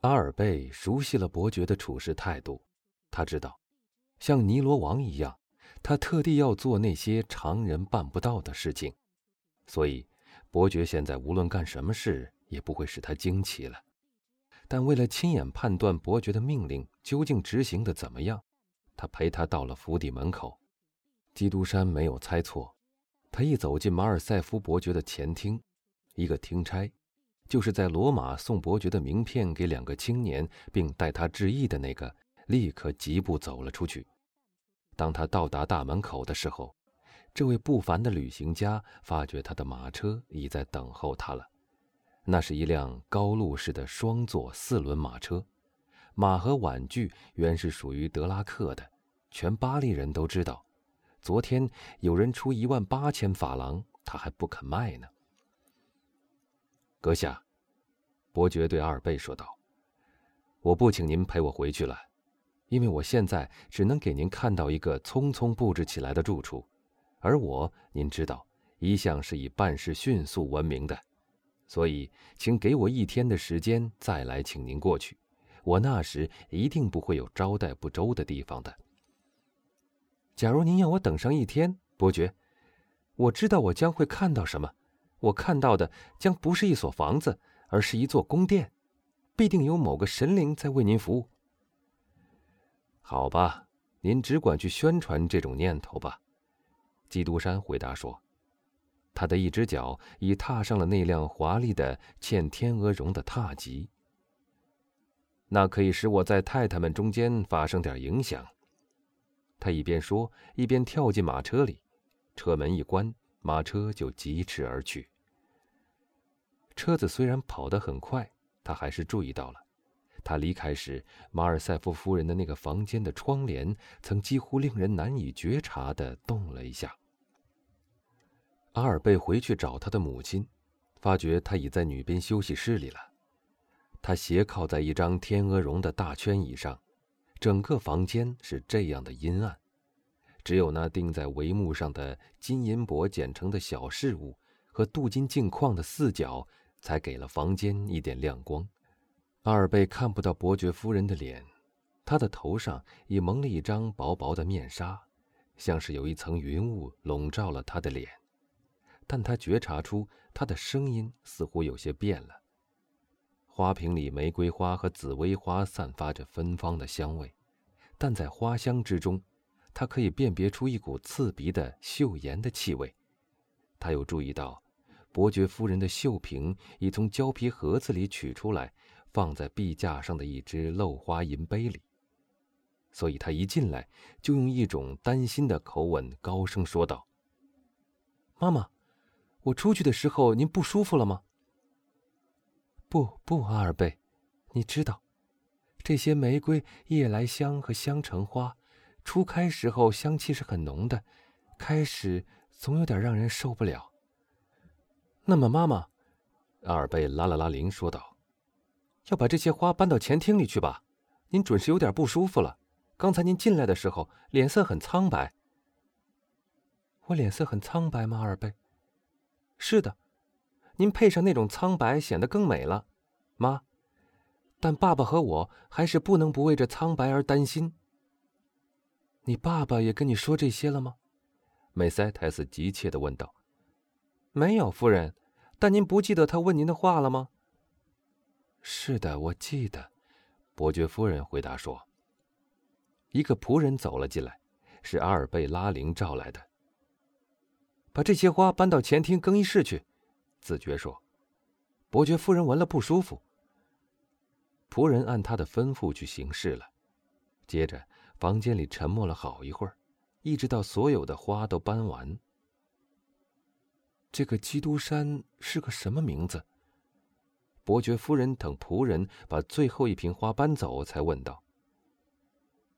阿尔贝熟悉了伯爵的处事态度，他知道，像尼罗王一样，他特地要做那些常人办不到的事情，所以伯爵现在无论干什么事也不会使他惊奇了。但为了亲眼判断伯爵的命令究竟执行的怎么样，他陪他到了府邸门口。基督山没有猜错，他一走进马尔塞夫伯爵的前厅，一个听差，就是在罗马送伯爵的名片给两个青年并代他致意的那个，立刻疾步走了出去。当他到达大门口的时候，这位不凡的旅行家发觉他的马车已在等候他了。那是一辆高路式的双座四轮马车，马和碗具原是属于德拉克的。全巴黎人都知道，昨天有人出一万八千法郎，他还不肯卖呢。阁下，伯爵对阿尔贝说道：“我不请您陪我回去了，因为我现在只能给您看到一个匆匆布置起来的住处，而我，您知道，一向是以办事迅速闻名的。”所以，请给我一天的时间，再来请您过去。我那时一定不会有招待不周的地方的。假如您要我等上一天，伯爵，我知道我将会看到什么。我看到的将不是一所房子，而是一座宫殿，必定有某个神灵在为您服务。好吧，您只管去宣传这种念头吧。”基督山回答说。他的一只脚已踏上了那辆华丽的嵌天鹅绒的踏级。那可以使我在太太们中间发生点影响。他一边说，一边跳进马车里，车门一关，马车就疾驰而去。车子虽然跑得很快，他还是注意到了，他离开时，马尔塞夫夫人的那个房间的窗帘曾几乎令人难以觉察地动了一下。阿尔贝回去找他的母亲，发觉他已在女宾休息室里了。他斜靠在一张天鹅绒的大圈椅上，整个房间是这样的阴暗，只有那钉在帷幕上的金银箔剪成的小饰物和镀金镜框的四角，才给了房间一点亮光。阿尔贝看不到伯爵夫人的脸，她的头上已蒙了一张薄薄的面纱，像是有一层云雾笼罩了她的脸。但他觉察出他的声音似乎有些变了。花瓶里玫瑰花和紫薇花散发着芬芳的香味，但在花香之中，他可以辨别出一股刺鼻的嗅盐的气味。他又注意到，伯爵夫人的绣瓶已从胶皮盒子里取出来，放在壁架上的一只镂花银杯里。所以他一进来就用一种担心的口吻高声说道：“妈妈。”我出去的时候，您不舒服了吗？不不，阿尔贝，你知道，这些玫瑰、夜来香和香橙花，初开时候香气是很浓的，开始总有点让人受不了。那么，妈妈，阿尔贝拉了拉铃，说道：“要把这些花搬到前厅里去吧。您准是有点不舒服了。刚才您进来的时候，脸色很苍白。我脸色很苍白吗，阿尔贝？”是的，您配上那种苍白，显得更美了，妈。但爸爸和我还是不能不为这苍白而担心。你爸爸也跟你说这些了吗？梅塞泰斯急切的问道。没有，夫人。但您不记得他问您的话了吗？是的，我记得。伯爵夫人回答说。一个仆人走了进来，是阿尔贝拉林召来的。把这些花搬到前厅更衣室去，子爵说：“伯爵夫人闻了不舒服。”仆人按他的吩咐去行事了。接着，房间里沉默了好一会儿，一直到所有的花都搬完。这个基督山是个什么名字？伯爵夫人等仆人把最后一瓶花搬走，才问道：“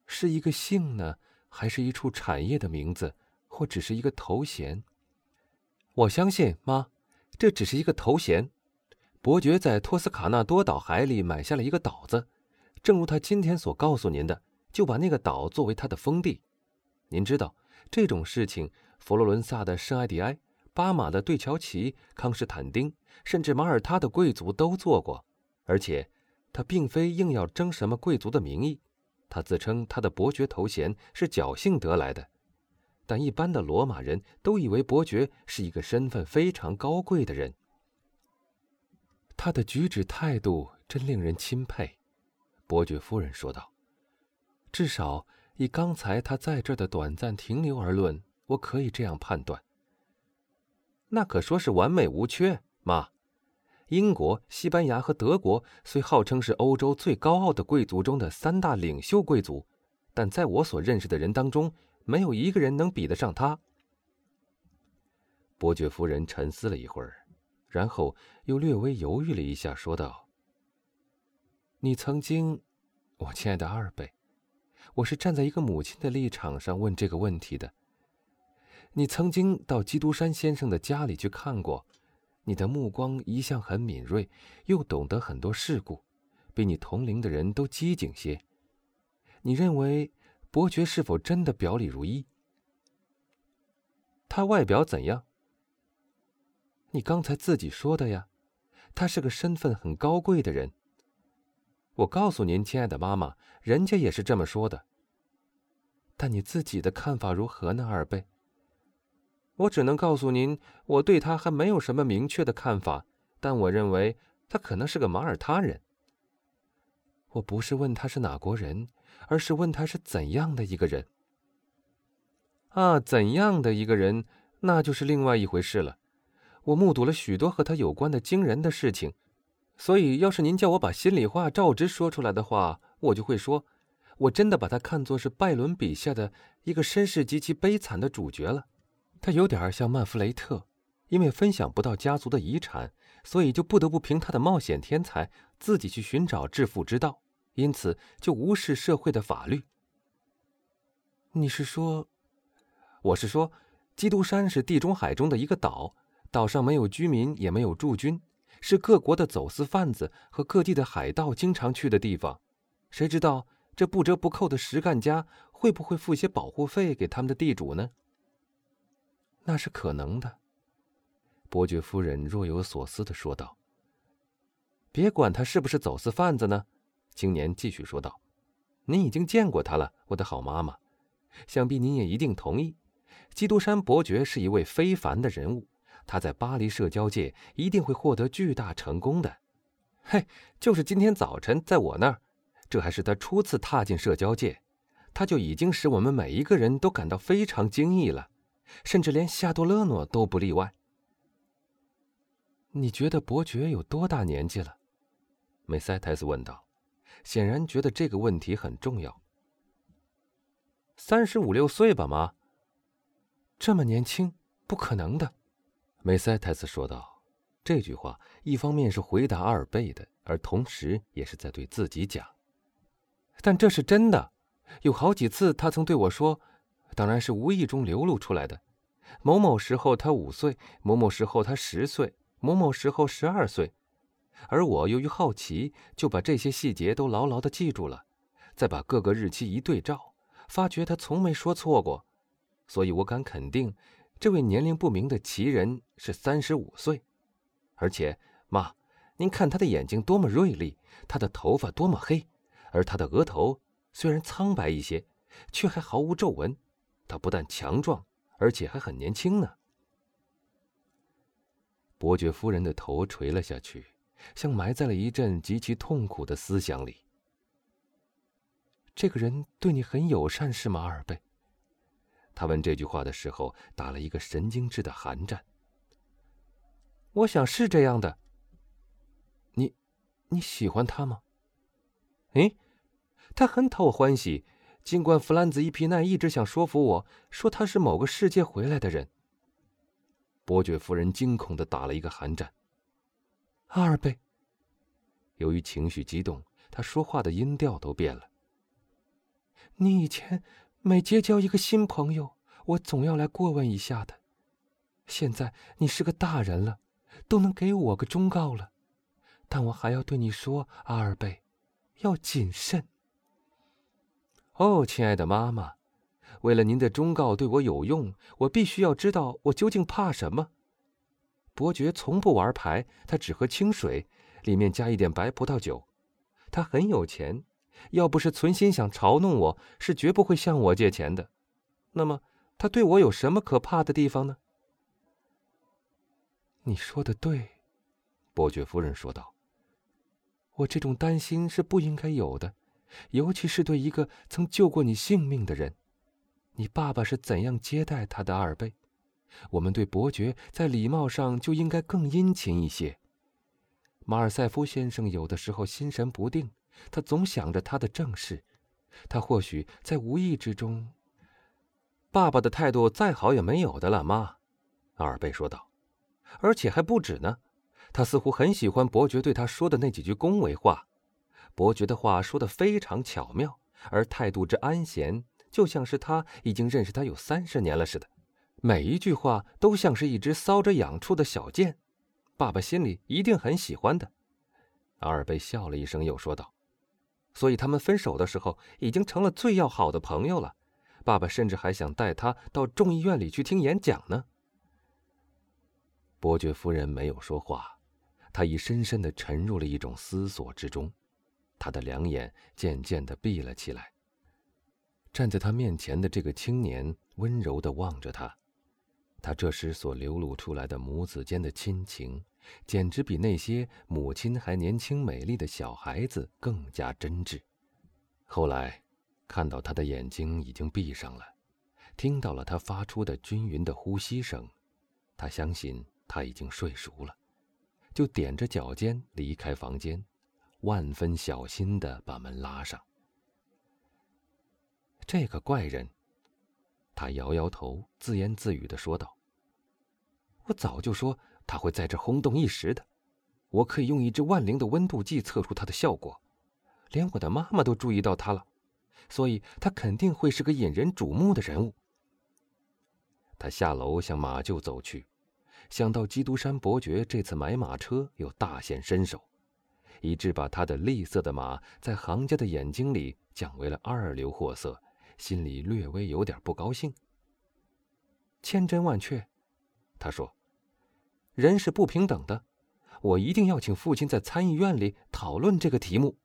是一个姓呢，还是一处产业的名字，或只是一个头衔？”我相信，妈，这只是一个头衔。伯爵在托斯卡纳多岛海里买下了一个岛子，正如他今天所告诉您的，就把那个岛作为他的封地。您知道这种事情，佛罗伦萨的圣埃迪埃、巴马的对乔奇、康斯坦丁，甚至马耳他的贵族都做过。而且，他并非硬要争什么贵族的名义，他自称他的伯爵头衔是侥幸得来的。但一般的罗马人都以为伯爵是一个身份非常高贵的人。他的举止态度真令人钦佩，伯爵夫人说道。至少以刚才他在这的短暂停留而论，我可以这样判断。那可说是完美无缺，妈。英国、西班牙和德国虽号称是欧洲最高傲的贵族中的三大领袖贵族，但在我所认识的人当中，没有一个人能比得上他。伯爵夫人沉思了一会儿，然后又略微犹豫了一下，说道：“你曾经，我亲爱的阿尔贝，我是站在一个母亲的立场上问这个问题的。你曾经到基督山先生的家里去看过。”你的目光一向很敏锐，又懂得很多事故，比你同龄的人都机警些。你认为伯爵是否真的表里如一？他外表怎样？你刚才自己说的呀，他是个身份很高贵的人。我告诉您，亲爱的妈妈，人家也是这么说的。但你自己的看法如何呢，二贝？我只能告诉您，我对他还没有什么明确的看法，但我认为他可能是个马耳他人。我不是问他是哪国人，而是问他是怎样的一个人。啊，怎样的一个人，那就是另外一回事了。我目睹了许多和他有关的惊人的事情，所以要是您叫我把心里话照直说出来的话，我就会说，我真的把他看作是拜伦笔下的一个身世极其悲惨的主角了。他有点像曼弗雷特，因为分享不到家族的遗产，所以就不得不凭他的冒险天才自己去寻找致富之道，因此就无视社会的法律。你是说？我是说，基督山是地中海中的一个岛，岛上没有居民，也没有驻军，是各国的走私贩子和各地的海盗经常去的地方。谁知道这不折不扣的实干家会不会付些保护费给他们的地主呢？那是可能的，伯爵夫人若有所思的说道。“别管他是不是走私贩子呢。”青年继续说道，“您已经见过他了，我的好妈妈，想必您也一定同意，基督山伯爵是一位非凡的人物，他在巴黎社交界一定会获得巨大成功的。嘿，就是今天早晨在我那儿，这还是他初次踏进社交界，他就已经使我们每一个人都感到非常惊异了。”甚至连夏多勒诺都不例外。你觉得伯爵有多大年纪了？梅塞泰斯问道，显然觉得这个问题很重要。三十五六岁吧，妈。这么年轻，不可能的。梅塞泰斯说道。这句话一方面是回答阿尔贝的，而同时也是在对自己讲。但这是真的，有好几次他曾对我说。当然是无意中流露出来的。某某时候他五岁，某某时候他十岁，某某时候十二岁，而我由于好奇，就把这些细节都牢牢的记住了，再把各个日期一对照，发觉他从没说错过，所以我敢肯定，这位年龄不明的奇人是三十五岁。而且，妈，您看他的眼睛多么锐利，他的头发多么黑，而他的额头虽然苍白一些，却还毫无皱纹。他不但强壮，而且还很年轻呢。伯爵夫人的头垂了下去，像埋在了一阵极其痛苦的思想里。这个人对你很友善，是吗，阿尔贝？他问这句话的时候，打了一个神经质的寒战。我想是这样的。你，你喜欢他吗？哎，他很讨我欢喜。尽管弗兰兹·伊皮奈一直想说服我说他是某个世界回来的人，伯爵夫人惊恐的打了一个寒战。阿尔贝，由于情绪激动，他说话的音调都变了。你以前每结交一个新朋友，我总要来过问一下的。现在你是个大人了，都能给我个忠告了，但我还要对你说，阿尔贝，要谨慎。哦，亲爱的妈妈，为了您的忠告对我有用，我必须要知道我究竟怕什么。伯爵从不玩牌，他只喝清水，里面加一点白葡萄酒。他很有钱，要不是存心想嘲弄我，是绝不会向我借钱的。那么，他对我有什么可怕的地方呢？”你说的对，伯爵夫人说道。我这种担心是不应该有的，尤其是对一个曾救过你性命的人。你爸爸是怎样接待他的阿尔贝？我们对伯爵在礼貌上就应该更殷勤一些。马尔塞夫先生有的时候心神不定，他总想着他的正事，他或许在无意之中。爸爸的态度再好也没有的了，妈，阿尔贝说道，而且还不止呢。他似乎很喜欢伯爵对他说的那几句恭维话，伯爵的话说的非常巧妙，而态度之安闲，就像是他已经认识他有三十年了似的。每一句话都像是一只搔着痒处的小箭，爸爸心里一定很喜欢的。阿尔贝笑了一声，又说道：“所以他们分手的时候已经成了最要好的朋友了。爸爸甚至还想带他到众议院里去听演讲呢。”伯爵夫人没有说话。他已深深的沉入了一种思索之中，他的两眼渐渐的闭了起来。站在他面前的这个青年温柔的望着他，他这时所流露出来的母子间的亲情，简直比那些母亲还年轻美丽的小孩子更加真挚。后来，看到他的眼睛已经闭上了，听到了他发出的均匀的呼吸声，他相信他已经睡熟了。就踮着脚尖离开房间，万分小心的把门拉上。这个怪人，他摇摇头，自言自语的说道：“我早就说他会在这轰动一时的，我可以用一支万灵的温度计测出他的效果，连我的妈妈都注意到他了，所以他肯定会是个引人瞩目的人物。”他下楼向马厩走去。想到基督山伯爵这次买马车又大显身手，以致把他的栗色的马在行家的眼睛里降为了二流货色，心里略微有点不高兴。千真万确，他说：“人是不平等的，我一定要请父亲在参议院里讨论这个题目。”